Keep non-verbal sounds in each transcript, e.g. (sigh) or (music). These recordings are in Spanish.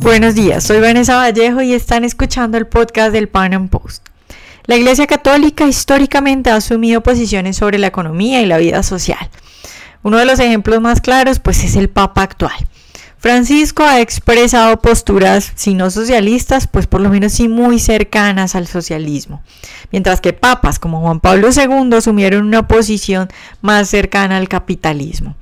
Buenos días, soy Vanessa Vallejo y están escuchando el podcast del Pan Am Post. La Iglesia Católica históricamente ha asumido posiciones sobre la economía y la vida social. Uno de los ejemplos más claros pues es el Papa actual. Francisco ha expresado posturas, si no socialistas, pues por lo menos sí muy cercanas al socialismo, mientras que papas como Juan Pablo II asumieron una posición más cercana al capitalismo.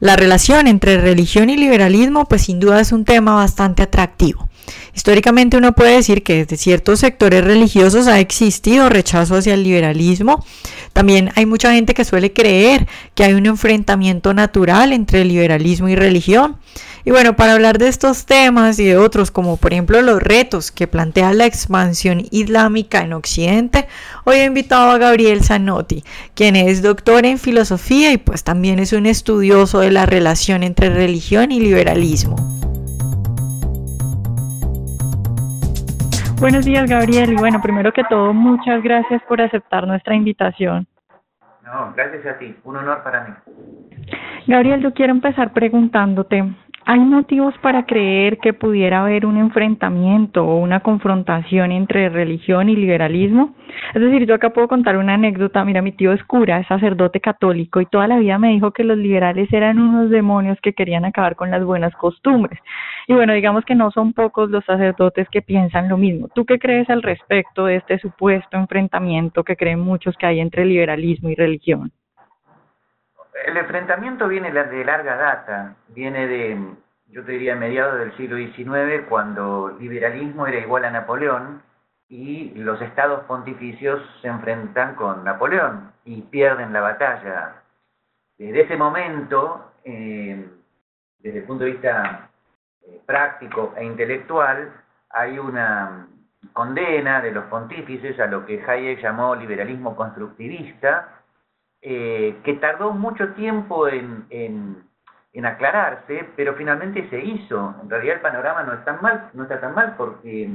La relación entre religión y liberalismo, pues sin duda es un tema bastante atractivo. Históricamente uno puede decir que desde ciertos sectores religiosos ha existido rechazo hacia el liberalismo. También hay mucha gente que suele creer que hay un enfrentamiento natural entre liberalismo y religión. Y bueno, para hablar de estos temas y de otros, como por ejemplo los retos que plantea la expansión islámica en Occidente, hoy he invitado a Gabriel Zanotti, quien es doctor en filosofía y pues también es un estudioso de la relación entre religión y liberalismo. Buenos días, Gabriel. Y bueno, primero que todo, muchas gracias por aceptar nuestra invitación. No, gracias a ti. Un honor para mí. Gabriel, yo quiero empezar preguntándote, ¿Hay motivos para creer que pudiera haber un enfrentamiento o una confrontación entre religión y liberalismo? Es decir, yo acá puedo contar una anécdota. Mira, mi tío es cura, es sacerdote católico y toda la vida me dijo que los liberales eran unos demonios que querían acabar con las buenas costumbres. Y bueno, digamos que no son pocos los sacerdotes que piensan lo mismo. ¿Tú qué crees al respecto de este supuesto enfrentamiento que creen muchos que hay entre liberalismo y religión? el enfrentamiento viene de larga data, viene de, yo te diría, mediados del siglo XIX, cuando liberalismo era igual a Napoleón y los estados pontificios se enfrentan con Napoleón y pierden la batalla. Desde ese momento, eh, desde el punto de vista práctico e intelectual, hay una condena de los pontífices a lo que Hayek llamó liberalismo constructivista, eh, que tardó mucho tiempo en, en, aclararse, pero finalmente se hizo. En realidad el panorama no, está mal, no está tan mal porque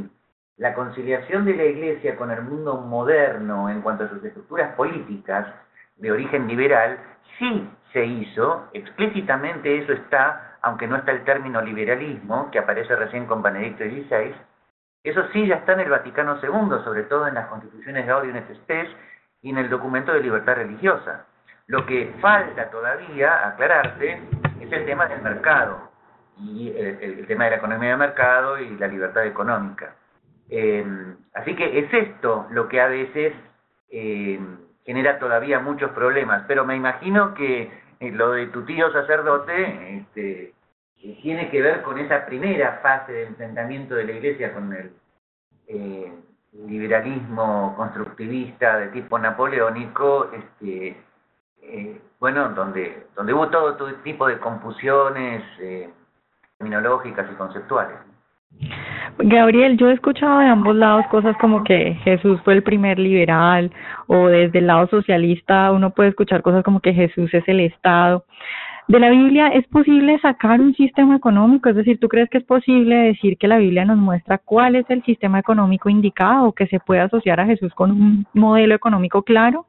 la conciliación de la Iglesia con el mundo moderno en cuanto a sus estructuras políticas de origen liberal sí se hizo, explícitamente eso está, aunque no está el término liberalismo, que aparece recién con Benedicto XVI, eso sí ya está en el Vaticano II, sobre todo en las constituciones Gaudium et Spes, y en el documento de libertad religiosa. Lo que falta todavía aclararse es el tema del mercado y el, tema de la economía de mercado y la libertad económica. Eh, así que es esto lo que a veces eh, genera todavía muchos problemas, pero me imagino que eh, lo de tu tío sacerdote este, tiene que ver con esa primera fase de enfrentamiento de la iglesia con el liberalismo constructivista de tipo napoleónico, este, eh, bueno, donde, donde hubo todo, tipo de confusiones eh, terminológicas y conceptuales. Gabriel, yo he escuchado de ambos lados cosas como que Jesús fue el primer liberal o desde el lado socialista uno puede escuchar cosas como que Jesús es el Estado de la Biblia es posible sacar un sistema económico, es decir, ¿tú crees que es posible decir que la Biblia nos muestra cuál es el sistema económico indicado o que se puede asociar a Jesús con un modelo económico claro?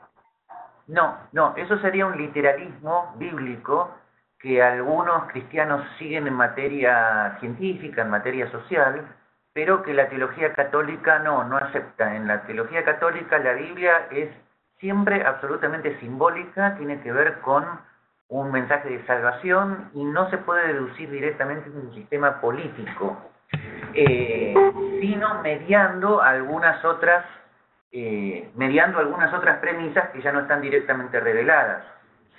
No, no, eso sería un literalismo bíblico que algunos cristianos siguen en materia científica, en materia social, pero que la teología católica no, no acepta. En la teología católica la Biblia es siempre absolutamente simbólica, tiene que ver con un mensaje de salvación y no se puede deducir directamente de un sistema político, eh, sino mediando algunas otras eh, mediando algunas otras premisas que ya no están directamente reveladas.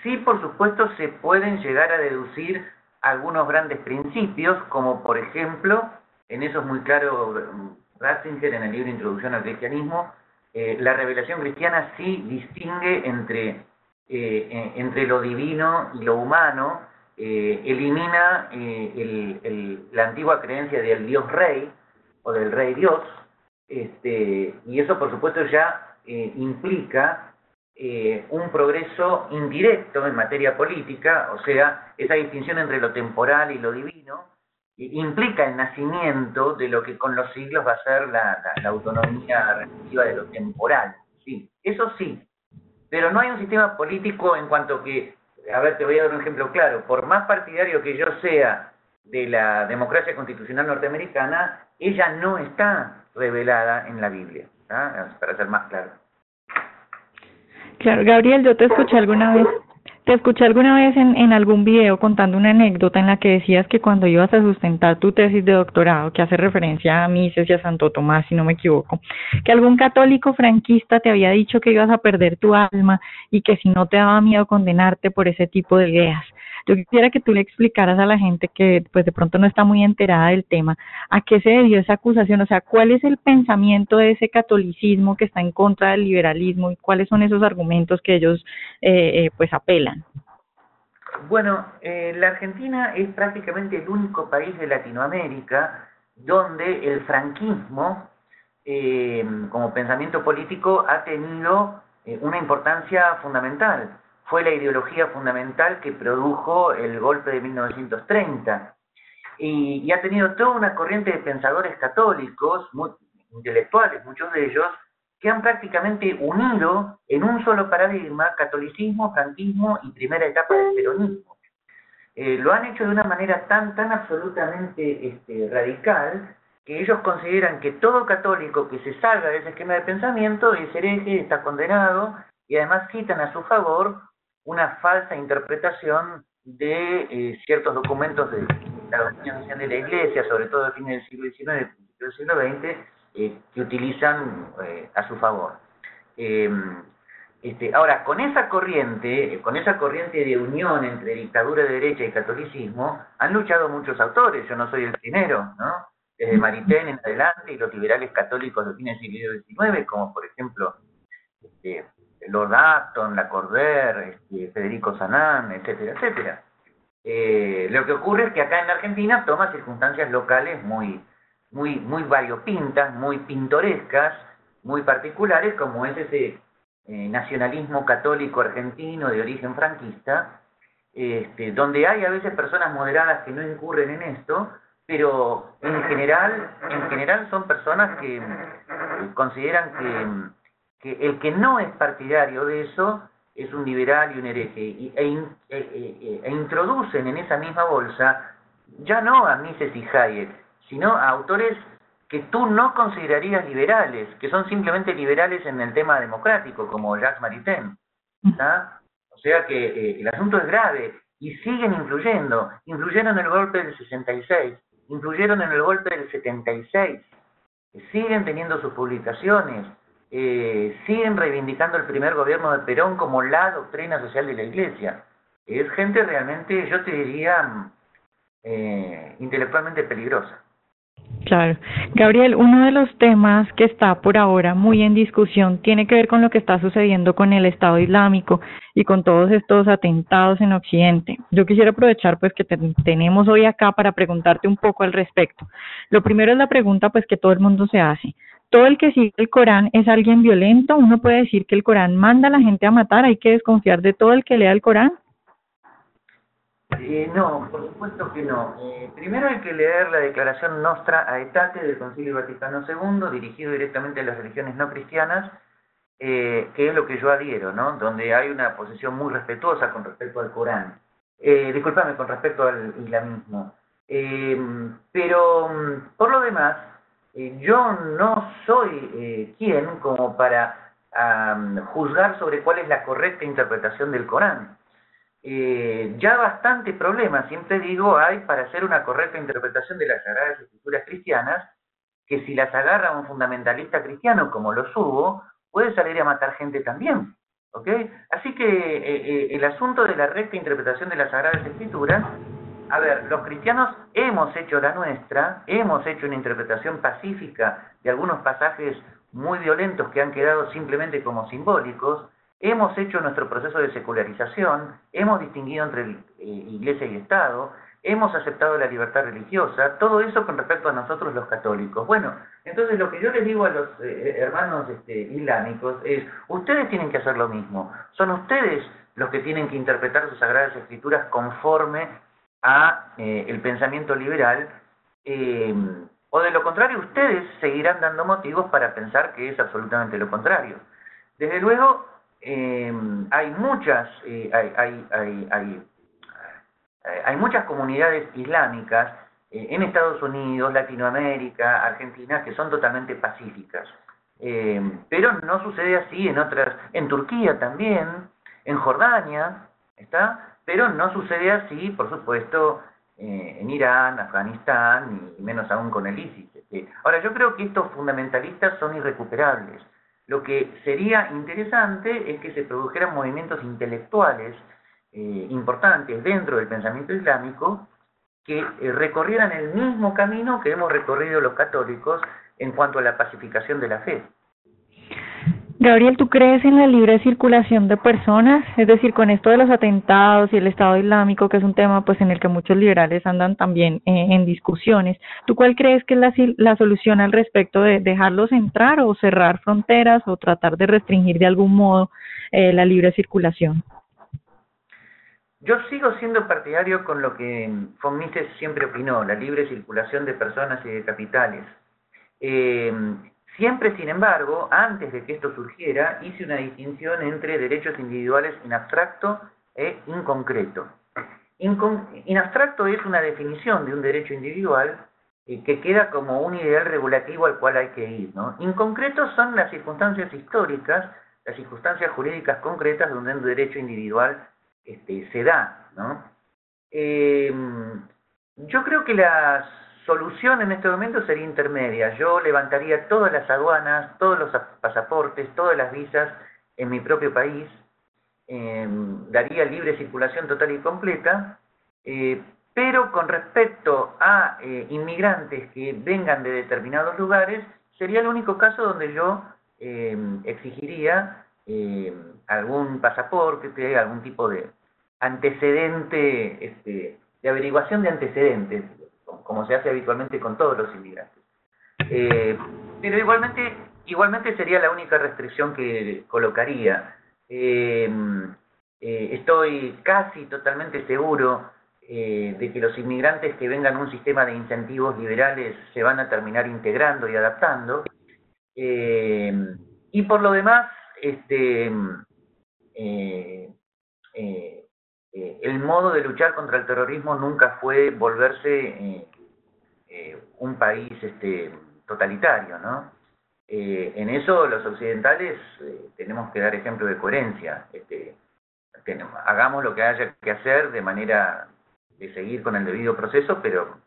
Sí, por supuesto, se pueden llegar a deducir algunos grandes principios, como por ejemplo, en eso es muy claro Ratzinger en el libro Introducción al Cristianismo, eh, la revelación cristiana sí distingue entre eh, entre lo divino y lo humano, eh, elimina eh, la antigua creencia del Dios Rey o del Rey Dios, este, y eso por supuesto ya implica un progreso indirecto en materia política, o sea, esa distinción entre lo temporal y lo divino, implica el nacimiento de lo que con los siglos va a ser la, autonomía relativa de lo temporal. Sí, eso sí, pero no hay un sistema político en cuanto que, a ver, te voy a dar un ejemplo claro, por más partidario que yo sea de la democracia constitucional norteamericana, ella no está revelada en la Biblia, para ser más claro. Claro, Gabriel, yo te escuché alguna vez te escuché alguna vez en, en algún video contando una anécdota en la que decías que cuando ibas a sustentar tu tesis de doctorado, que hace referencia a Mises y a Santo Tomás, si no me equivoco, que algún católico franquista te había dicho que ibas a perder tu alma y que si no te daba miedo condenarte por ese tipo de ideas. Yo quisiera que tú le explicaras a la gente que pues de pronto no está muy enterada del tema, a qué se debió esa acusación, o sea, cuál es el pensamiento de ese catolicismo que está en contra del liberalismo y cuáles son esos argumentos que ellos eh, eh, pues apelan. Bueno, eh, la Argentina es prácticamente el único país de Latinoamérica donde el franquismo como pensamiento político ha tenido una importancia fundamental fue la ideología fundamental que produjo el golpe de 1930. Y, ha tenido toda una corriente de pensadores católicos, intelectuales, muchos de ellos, que han prácticamente unido en un solo paradigma catolicismo, franquismo y primera etapa del peronismo. Eh, lo han hecho de una manera tan, tan absolutamente este, radical que ellos consideran que todo católico que se salga de ese esquema de pensamiento es hereje, está condenado, y además citan a su favor una falsa interpretación de eh, ciertos documentos de la doctrina de la Iglesia, sobre todo a fines del siglo XIX y del siglo XX, eh, que utilizan eh, a su favor. Este, ahora, con esa corriente, con esa corriente de unión entre dictadura de derecha y catolicismo, han luchado muchos autores, yo no soy el primero, ¿no? Desde Maritain en adelante y los liberales católicos de fines del siglo XIX, como por ejemplo este, Lord Acton, Lacordaire, este, Federico Sanán, etcétera, etcétera. Eh, lo que ocurre es que acá en la Argentina toma circunstancias locales muy, muy, muy variopintas, muy pintorescas, muy particulares, como es ese eh, nacionalismo católico argentino de origen franquista, este, donde hay a veces personas moderadas que no incurren en esto, pero en general, en general son personas que consideran que que el que no es partidario de eso es un liberal y un hereje, e, e, e, e, introducen en esa misma bolsa ya no a Mises y Hayek, sino a autores que tú no considerarías liberales, que son simplemente liberales en el tema democrático, como Jacques Maritain. O sea que eh, el asunto es grave y siguen influyendo. Influyeron en el golpe del 66, influyeron en el golpe del 76, siguen teniendo sus publicaciones eh, siguen reivindicando el primer gobierno de Perón como la doctrina social de la Iglesia. Es gente realmente, yo te diría, eh, intelectualmente peligrosa. Claro. Gabriel, uno de los temas que está por ahora muy en discusión tiene que ver con lo que está sucediendo con el Estado Islámico y con todos estos atentados en Occidente. Yo quisiera aprovechar pues que tenemos hoy acá para preguntarte un poco al respecto. Lo primero es la pregunta pues que todo el mundo se hace todo el que sigue el Corán es alguien violento, uno puede decir que el Corán manda a la gente a matar, hay que desconfiar de todo el que lea el Corán. Eh, no, por supuesto que no. Eh, primero hay que leer la declaración Nostra Aetate del Concilio Vaticano II, dirigido directamente a las religiones no cristianas, eh, que es lo que yo adhiero, ¿no? Donde hay una posición muy respetuosa con respecto al Corán. Eh, disculpame, con respecto al islamismo. pero, mm, por lo demás, eh, yo no soy eh, quien como para juzgar sobre cuál es la correcta interpretación del Corán. Eh, ya bastante problema, siempre digo, hay para hacer una correcta interpretación de las Sagradas Escrituras cristianas, que si las agarra un fundamentalista cristiano, como lo hubo, puede salir a matar gente también. Así que el asunto de la recta interpretación de las Sagradas Escrituras a ver, los cristianos hemos hecho la nuestra, hemos hecho una interpretación pacífica de algunos pasajes muy violentos que han quedado simplemente como simbólicos, hemos hecho nuestro proceso de secularización, hemos distinguido entre eh, iglesia y Estado, hemos aceptado la libertad religiosa, todo eso con respecto a nosotros los católicos. Bueno, entonces lo que yo les digo a los eh, hermanos este, islámicos es, ustedes tienen que hacer lo mismo, son ustedes los que tienen que interpretar sus sagradas escrituras conforme a eh, el pensamiento liberal, eh, o de lo contrario, ustedes seguirán dando motivos para pensar que es absolutamente lo contrario. Desde luego, eh, hay muchas, hay, hay, hay, eh, hay muchas comunidades islámicas eh, en Estados Unidos, Latinoamérica, Argentina, que son totalmente pacíficas. Eh, pero no sucede así en otras, en Turquía también, en Jordania, ¿está? Pero no sucede así, por supuesto, en Irán, Afganistán y menos aún con el ISIS. Este. Ahora, yo creo que estos fundamentalistas son irrecuperables. Lo que sería interesante es que se produjeran movimientos intelectuales eh, importantes dentro del pensamiento islámico que eh, recorrieran el mismo camino que hemos recorrido los católicos en cuanto a la pacificación de la fe. Gabriel, ¿tú crees en la libre circulación de personas? Es decir, con esto de los atentados y el Estado Islámico, que es un tema pues en el que muchos liberales andan también eh, en discusiones, ¿tú cuál crees que es la, la solución al respecto de dejarlos entrar o cerrar fronteras o tratar de restringir de algún modo eh, la libre circulación? Yo sigo siendo partidario con lo que von Mises siempre opinó, la libre circulación de personas y de capitales. Eh, Siempre, sin embargo, antes de que esto surgiera, hice una distinción entre derechos individuales en abstracto e inconcreto. In abstracto es una definición de un derecho individual eh, que queda como un ideal regulativo al cual hay que ir. ¿no? Inconcreto son las circunstancias históricas, las circunstancias jurídicas concretas donde un derecho individual este, se da. ¿no? Eh, yo creo que las solución en este momento sería intermedia. Yo levantaría todas las aduanas, todos los pasaportes, todas las visas en mi propio país, em, daría libre circulación total y completa, eh, pero con respecto a eh, inmigrantes que vengan de determinados lugares, sería el único caso donde yo em, exigiría em, algún pasaporte, algún tipo de antecedente, este, de averiguación de antecedentes, como se hace habitualmente con todos los inmigrantes. Eh, pero igualmente, igualmente sería la única restricción que colocaría. Eh, eh, estoy casi totalmente seguro de que los inmigrantes que vengan a un sistema de incentivos liberales se van a terminar integrando y adaptando. y por lo demás, este, el modo de luchar contra el terrorismo nunca fue volverse eh, un país este, totalitario, ¿no? Eh, en eso los occidentales eh, tenemos que dar ejemplo de coherencia. Este, hagamos lo que haya que hacer de manera de seguir con el debido proceso, pero,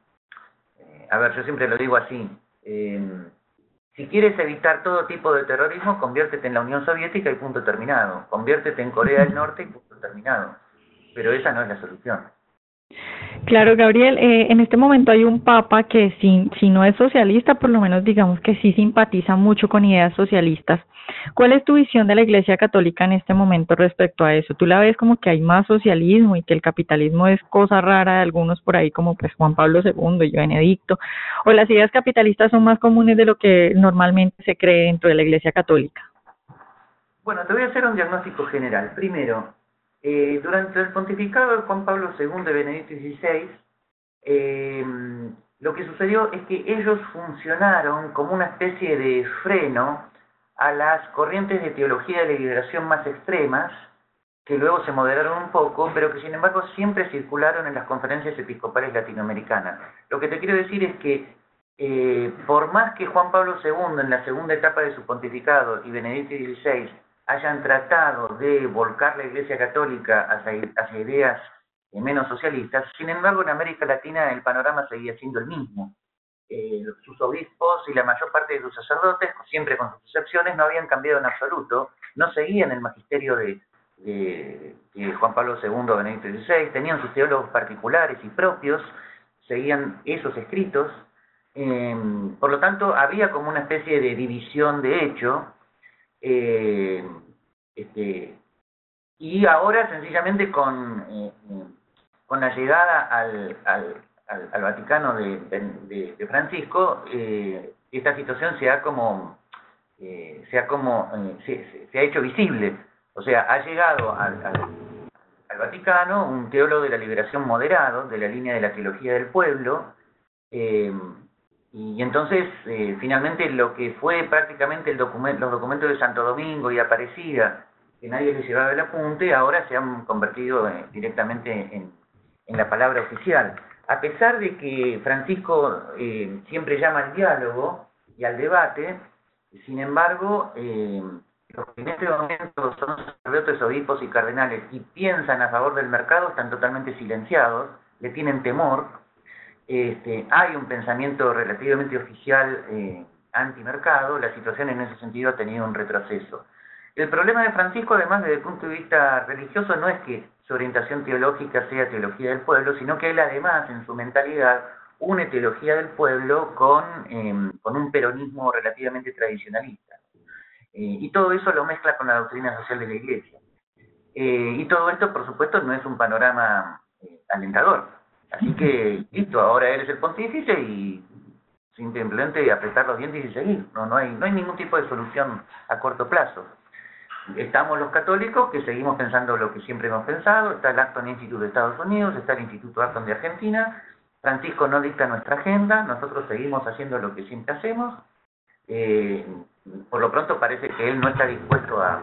a ver, yo siempre lo digo así. si quieres evitar todo tipo de terrorismo, conviértete en la Unión Soviética y punto terminado. Conviértete en Corea del (laughs) Norte y punto terminado. Pero esa no es la solución. Claro, Gabriel, eh, en este momento hay un papa que si, si no es socialista, por lo menos digamos que sí simpatiza mucho con ideas socialistas. ¿Cuál es tu visión de la Iglesia Católica en este momento respecto a eso? ¿Tú la ves como que hay más socialismo y que el capitalismo es cosa rara de algunos por ahí como pues Juan Pablo II y Benedicto? ¿O las ideas capitalistas son más comunes de lo que normalmente se cree dentro de la Iglesia Católica? Bueno, te voy a hacer un diagnóstico general. Primero, eh, durante el pontificado de Juan Pablo II de Benedicto XVI, eh, lo que sucedió es que ellos funcionaron como una especie de freno a las corrientes de teología de la liberación más extremas, que luego se moderaron un poco, pero que sin embargo siempre circularon en las conferencias episcopales latinoamericanas. Lo que te quiero decir es que eh, por más que Juan Pablo II en la segunda etapa de su pontificado y Benedicto XVI hayan tratado de volcar la Iglesia Católica hacia, ideas menos socialistas, sin embargo en América Latina el panorama seguía siendo el mismo. Eh, sus obispos y la mayor parte de sus sacerdotes, siempre con sus excepciones, no habían cambiado en absoluto, no seguían el magisterio de, Juan Pablo II, Benedicto XVI, tenían sus teólogos particulares y propios, seguían esos escritos, eh, por lo tanto había como una especie de división de hecho, eh, este, y ahora sencillamente con, eh, con la llegada al, al, Vaticano de, Francisco, eh, esta situación se ha como, se, ha como se, ha hecho visible. O sea, ha llegado al, al, Vaticano un teólogo de la liberación moderado, de la línea de la teología del pueblo, y entonces, eh, finalmente, lo que fue prácticamente el documento, los documentos de Santo Domingo y Aparecida, que nadie les llevaba el apunte, ahora se han convertido eh, directamente en, en la palabra oficial. A pesar de que Francisco eh, siempre llama al diálogo y al debate, sin embargo, eh, los que en este momento son sacerdotes, obispos y cardenales y piensan a favor del mercado están totalmente silenciados, le tienen temor. Este, hay un pensamiento relativamente oficial eh, antimercado, la situación en ese sentido ha tenido un retroceso. El problema de Francisco, además, desde el punto de vista religioso, no es que su orientación teológica sea teología del pueblo, sino que él además, en su mentalidad, une teología del pueblo con, em, un peronismo relativamente tradicionalista. Eh, y todo eso lo mezcla con la doctrina social de la Iglesia. Eh, y todo esto, por supuesto, no es un panorama eh, alentador. Así que, listo, ahora él es el pontífice y simplemente apretar los dientes y seguir. No, no, hay, no hay ningún tipo de solución a corto plazo. Estamos los católicos que seguimos pensando lo que siempre hemos pensado, está el Acton Institute de Estados Unidos, está el Instituto Acton de Argentina, Francisco no dicta nuestra agenda, nosotros seguimos haciendo lo que siempre hacemos, eh, por lo pronto parece que él no está dispuesto a,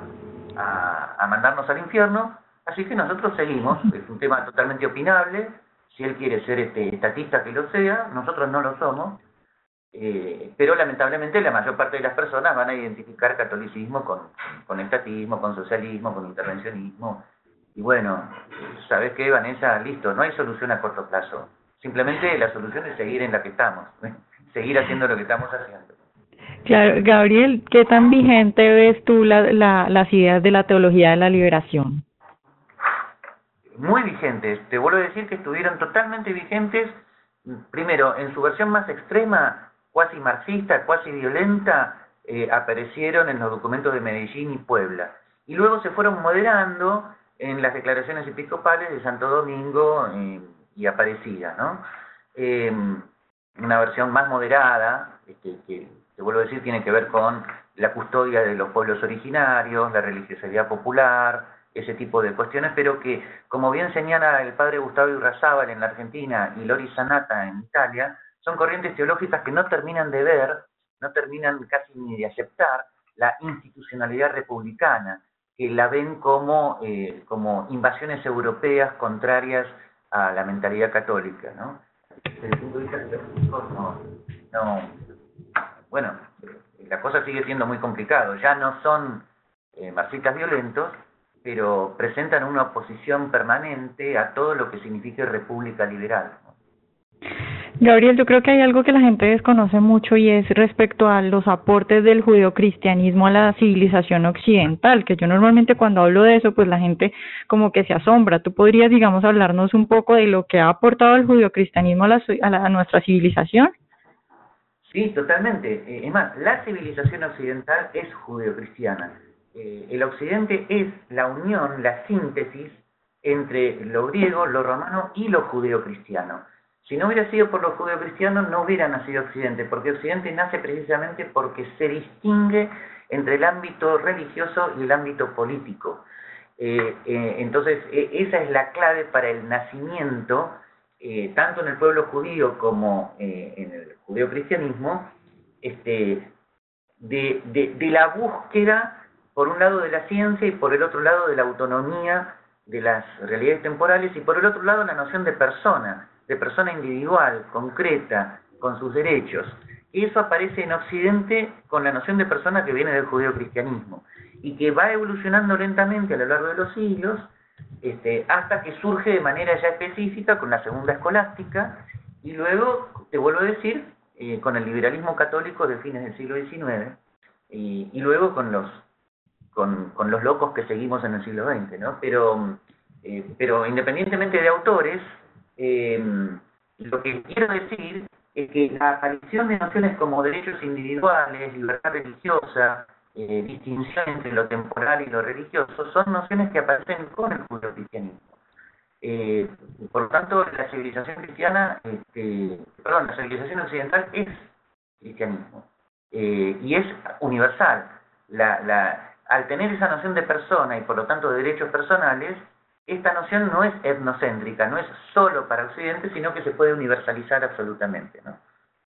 a, mandarnos al infierno, así que nosotros seguimos, es un tema totalmente opinable, si él quiere ser este estatista que lo sea, nosotros no lo somos, eh, pero lamentablemente la mayor parte de las personas van a identificar catolicismo con, estatismo, con socialismo, con intervencionismo. Y bueno, ¿sabes qué, Vanessa? Listo, no hay solución a corto plazo. Simplemente la solución es seguir en la que estamos, (laughs) seguir haciendo lo que estamos haciendo. Gabriel, ¿qué tan vigente ves tú la, la, las ideas de la teología de la liberación? Muy vigentes. Te vuelvo a decir que estuvieron totalmente vigentes, primero, en su versión más extrema, cuasi marxista, cuasi violenta, eh, aparecieron en los documentos de Medellín y Puebla. Y luego se fueron moderando en las declaraciones episcopales de Santo Domingo eh, y Aparecida, ¿no? Em, una versión más moderada, este, que te vuelvo a decir, tiene que ver con la custodia de los pueblos originarios, la religiosidad popular, ese tipo de cuestiones, pero que, como bien señala el padre Gustavo Irrazábal en la Argentina y Lori Sanata en Italia, son corrientes teológicas que no terminan de ver, no terminan casi ni de aceptar la institucionalidad republicana, que la ven como, eh, como invasiones europeas contrarias a la mentalidad católica. ¿no? Desde el punto de vista no, no, bueno, la cosa sigue siendo muy complicada. Ya no son eh, marxistas violentos, pero presentan una oposición permanente a todo lo que signifique república liberal. Gabriel, yo creo que hay algo que la gente desconoce mucho y es respecto a los aportes del judeocristianismo a la civilización occidental, que yo normalmente cuando hablo de eso, pues la gente como que se asombra. ¿Tú podrías, digamos, hablarnos un poco de lo que ha aportado el judeocristianismo a, la, a, nuestra civilización? Sí, totalmente. Eh, es más, la civilización occidental es judeocristiana. Eh, el occidente es la unión, la síntesis entre lo griego, lo romano y lo judeocristiano. Si no hubiera sido por los judeocristianos, no hubiera nacido Occidente, porque Occidente nace precisamente porque se distingue entre el ámbito religioso y el ámbito político. Eh, eh, entonces, e, esa es la clave para el nacimiento, tanto en el pueblo judío como en el judeocristianismo, este, de, de la búsqueda, por un lado, de la ciencia y por el otro lado, de la autonomía de las realidades temporales y por el otro lado, la noción de persona de persona individual, concreta, con sus derechos. Eso aparece en Occidente con la noción de persona que viene del judeo-cristianismo y que va evolucionando lentamente a lo largo de los siglos este, hasta que surge de manera ya específica con la segunda escolástica y luego, te vuelvo a decir, eh, con el liberalismo católico de fines del siglo XIX y luego con los, con, con, los locos que seguimos en el siglo XX, ¿no? Pero, eh, pero independientemente de autores, eh, lo que quiero decir es que la aparición de nociones como derechos individuales, libertad religiosa, eh, distinción entre lo temporal y lo religioso, son nociones que aparecen con el judeocristianismo. Eh, por lo tanto, la civilización cristiana, este, perdón, la civilización occidental es cristianismo y es universal. La, la, al tener esa noción de persona y por lo tanto de derechos personales, esta noción no es etnocéntrica, no es solo para Occidente, sino que se puede universalizar absolutamente, ¿no?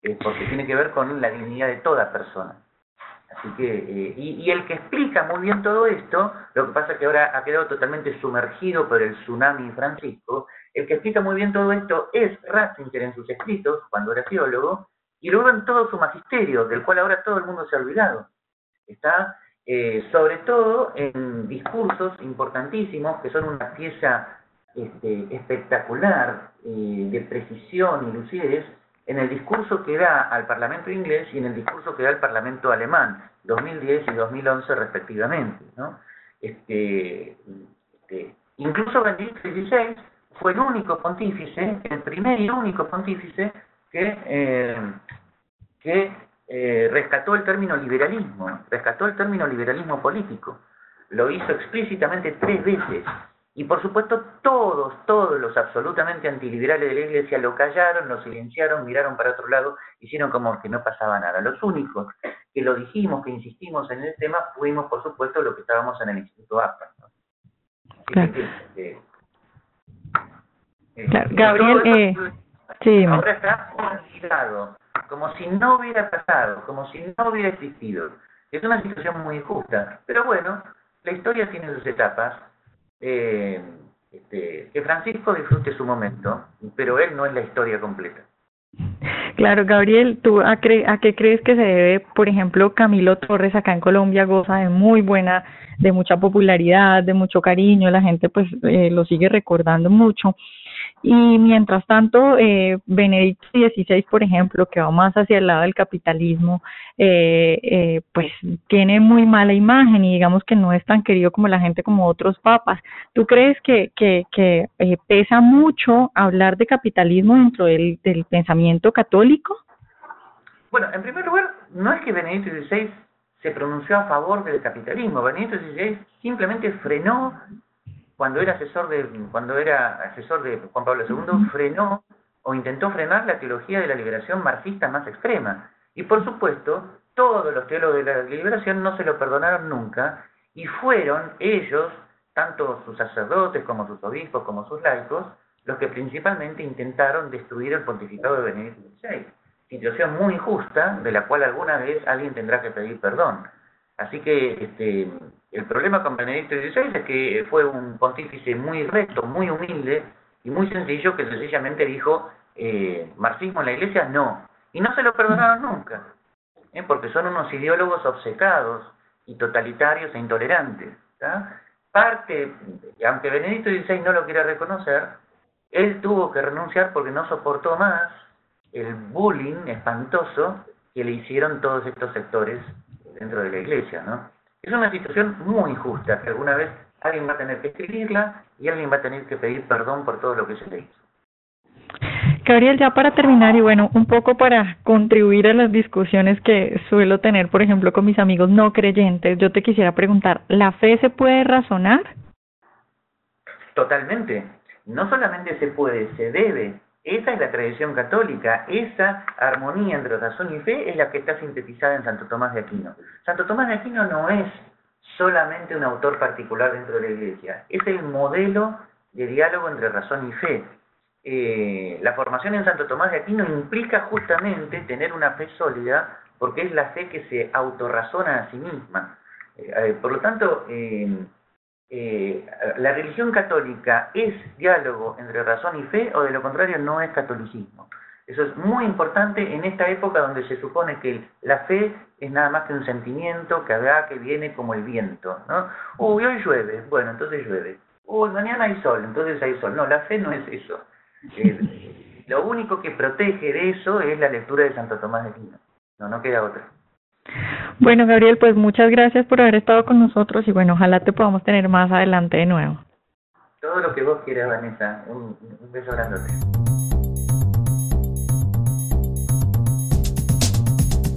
Eh, porque tiene que ver con la dignidad de toda persona. Así que, eh, y, el que explica muy bien todo esto, lo que pasa es que ahora ha quedado totalmente sumergido por el tsunami Francisco, el que explica muy bien todo esto es Ratzinger en sus escritos, cuando era teólogo, y luego en todo su magisterio, del cual ahora todo el mundo se ha olvidado. Está eh, sobre todo en discursos importantísimos, que son una pieza este, espectacular eh, de precisión y lucidez, en el discurso que da al Parlamento inglés y en el discurso que da al Parlamento alemán, 2010 y 2011 respectivamente. ¿no? Este, este, incluso Benedicto XVI fue el único pontífice, el primer y único pontífice que, eh, que eh, rescató el término liberalismo, rescató el término liberalismo político. Lo hizo explícitamente tres veces. Y por supuesto todos, todos los absolutamente antiliberales de la Iglesia lo callaron, lo silenciaron, miraron para otro lado, hicieron como que no pasaba nada. Los únicos que lo dijimos, que insistimos en el tema, fuimos por supuesto los que estábamos en el Instituto APA. Este, eh, Gabriel, eh, sí, ahora está olvidado como si no hubiera pasado, como si no hubiera existido. Es una situación muy injusta, pero bueno, la historia tiene sus etapas. Eh, este, que Francisco disfrute su momento, pero él no es la historia completa. Claro, Gabriel, ¿tú a, a qué crees que se debe, por ejemplo, Camilo Torres acá en Colombia goza de muy buena, de mucha popularidad, de mucho cariño, la gente pues eh, lo sigue recordando mucho. Y mientras tanto, eh, Benedicto XVI, por ejemplo, que va más hacia el lado del capitalismo, eh, eh, pues tiene muy mala imagen y digamos que no es tan querido como la gente como otros papas. ¿Tú crees que, eh, pesa mucho hablar de capitalismo dentro del, del pensamiento católico? Bueno, en primer lugar, no es que Benedicto XVI se pronunció a favor del capitalismo. Benedicto XVI simplemente frenó cuando era asesor de cuando era asesor de Juan Pablo II frenó o intentó frenar la teología de la liberación marxista más extrema. Y por supuesto todos los teólogos de la liberación no se lo perdonaron nunca y fueron ellos tanto sus sacerdotes como sus obispos como sus laicos los que principalmente intentaron destruir el pontificado de Benedicto XVI situación muy injusta de la cual alguna vez alguien tendrá que pedir perdón. Así que este, el problema con Benedicto XVI es que fue un pontífice muy recto, muy humilde y muy sencillo que sencillamente dijo, eh, marxismo en la iglesia no. Y no se lo perdonaron nunca, ¿eh? porque son unos ideólogos obcecados y totalitarios e intolerantes. Parte, aunque Benedicto XVI no lo quiera reconocer, él tuvo que renunciar porque no soportó más el bullying espantoso que le hicieron todos estos sectores dentro de la iglesia, ¿no? Es una situación muy injusta, que alguna vez alguien va a tener que escribirla y alguien va a tener que pedir perdón por todo lo que se le hizo. Gabriel, ya para terminar y bueno, un poco para contribuir a las discusiones que suelo tener, por ejemplo, con mis amigos no creyentes, yo te quisiera preguntar, ¿la fe se puede razonar? Totalmente. No solamente se puede, se debe. Esa es la tradición católica, esa armonía entre razón y fe es la que está sintetizada en Santo Tomás de Aquino. Santo Tomás de Aquino no es solamente un autor particular dentro de la Iglesia, es el modelo de diálogo entre razón y fe. Eh, la formación en Santo Tomás de Aquino implica justamente tener una fe sólida porque es la fe que se autorrazona a sí misma. Eh, por lo tanto, eh, la religión católica es diálogo entre razón y fe o de lo contrario no es catolicismo. Eso es muy importante en esta época donde se supone que la fe es nada más que un sentimiento que haga que viene como el viento. ¿no? Uy, hoy llueve, bueno, entonces llueve. Uy, mañana hay sol, entonces hay sol. No, la fe no es eso. Eh, (laughs) lo único que protege de eso es la lectura de Santo Tomás de Aquino. No, no queda otra. Bueno, Gabriel, pues muchas gracias por haber estado con nosotros y bueno, ojalá te podamos tener más adelante de nuevo. Todo lo que vos quieras, Vanessa. Un, un beso grande.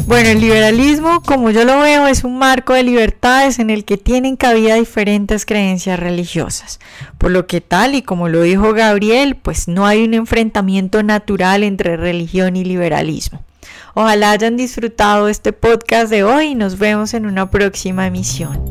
Bueno, el liberalismo, como yo lo veo, es un marco de libertades en el que tienen cabida diferentes creencias religiosas. Por lo que tal y como lo dijo Gabriel, pues no hay un enfrentamiento natural entre religión y liberalismo. Ojalá hayan disfrutado este podcast de hoy y nos vemos en una próxima emisión.